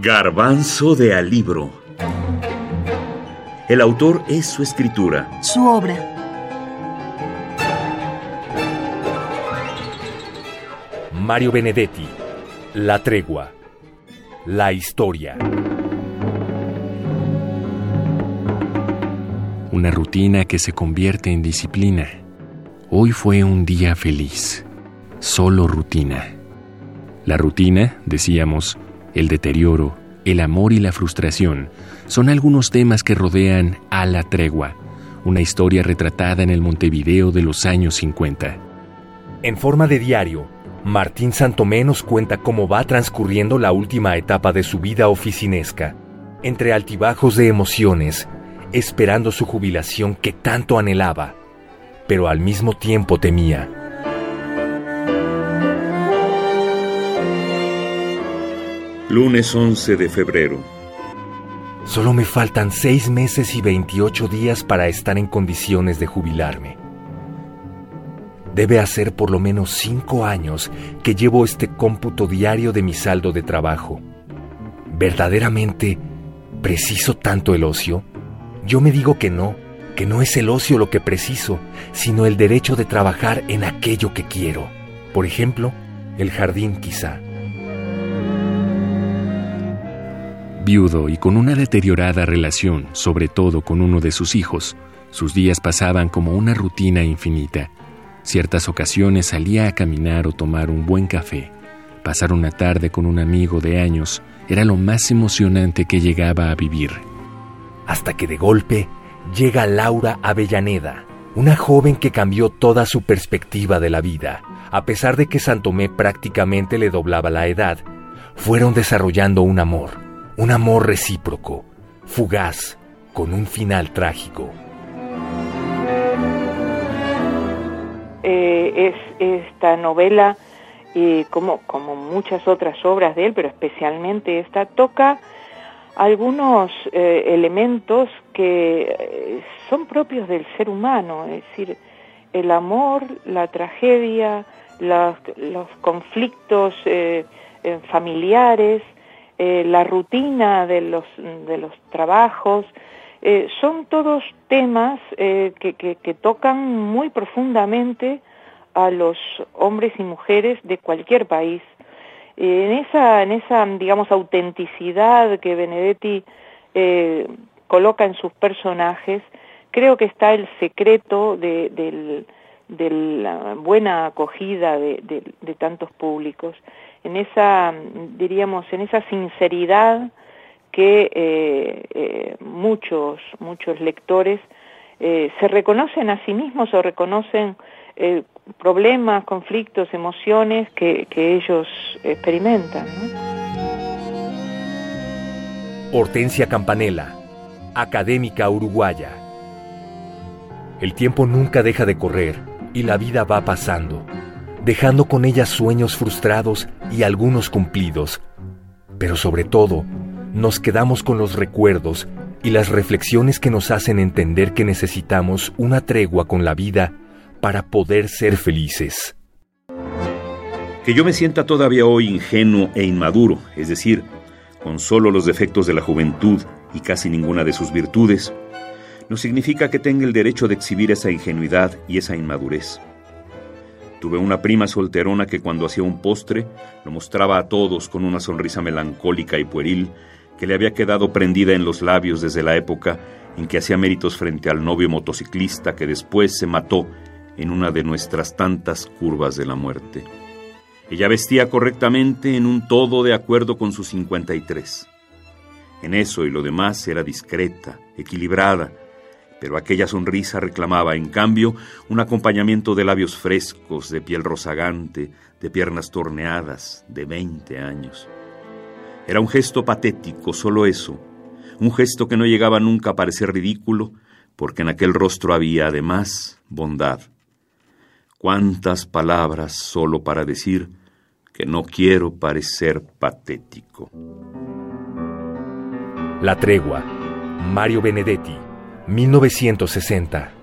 Garbanzo de Alibro. El autor es su escritura. Su obra. Mario Benedetti. La tregua. La historia. Una rutina que se convierte en disciplina. Hoy fue un día feliz. Solo rutina. La rutina, decíamos, el deterioro, el amor y la frustración son algunos temas que rodean a la tregua, una historia retratada en el Montevideo de los años 50. En forma de diario, Martín Santomé nos cuenta cómo va transcurriendo la última etapa de su vida oficinesca, entre altibajos de emociones, esperando su jubilación que tanto anhelaba, pero al mismo tiempo temía. Lunes 11 de febrero. Solo me faltan seis meses y 28 días para estar en condiciones de jubilarme. Debe hacer por lo menos cinco años que llevo este cómputo diario de mi saldo de trabajo. ¿Verdaderamente preciso tanto el ocio? Yo me digo que no, que no es el ocio lo que preciso, sino el derecho de trabajar en aquello que quiero. Por ejemplo, el jardín quizá. Viudo y con una deteriorada relación, sobre todo con uno de sus hijos, sus días pasaban como una rutina infinita. Ciertas ocasiones salía a caminar o tomar un buen café. Pasar una tarde con un amigo de años era lo más emocionante que llegaba a vivir. Hasta que de golpe llega Laura Avellaneda, una joven que cambió toda su perspectiva de la vida. A pesar de que Santomé prácticamente le doblaba la edad, fueron desarrollando un amor un amor recíproco, fugaz, con un final trágico. Eh, es esta novela, eh, como, como muchas otras obras de él, pero especialmente esta, toca algunos eh, elementos que son propios del ser humano, es decir, el amor, la tragedia, los conflictos familiares, eh, la rutina de los, de los trabajos, eh, son todos temas eh, que, que, tocan muy profundamente a los hombres y mujeres de cualquier país. en esa, en esa, digamos, autenticidad que Benedetti coloca en sus personajes, creo que está el secreto de, de la buena acogida de, de tantos públicos en esa, diríamos, en esa sinceridad que eh, eh, muchos, muchos lectores eh, se reconocen a sí mismos o reconocen problemas, conflictos, emociones que, que ellos experimentan. Hortensia Campanella, académica uruguaya. El tiempo nunca deja de correr y la vida va pasando dejando con ella sueños frustrados y algunos cumplidos. Pero sobre todo, nos quedamos con los recuerdos y las reflexiones que nos hacen entender que necesitamos una tregua con la vida para poder ser felices. Que yo me sienta todavía hoy ingenuo e inmaduro, es decir, con solo los defectos de la juventud y casi ninguna de sus virtudes, no significa que tenga el derecho de exhibir esa ingenuidad y esa inmadurez. Tuve una prima solterona que cuando hacía un postre lo mostraba a todos con una sonrisa melancólica y pueril que le había quedado prendida en los labios desde la época en que hacía méritos frente al novio motociclista que después se mató en una de nuestras tantas curvas de la muerte. Ella vestía correctamente en un todo de acuerdo con sus 53. En eso y lo demás era discreta, equilibrada, pero aquella sonrisa reclamaba, en cambio, un acompañamiento de labios frescos, de piel rozagante, de piernas torneadas, de veinte años. Era un gesto patético, solo eso, un gesto que no llegaba nunca a parecer ridículo, porque en aquel rostro había, además, bondad. Cuántas palabras solo para decir que no quiero parecer patético. La tregua. Mario Benedetti. 1960.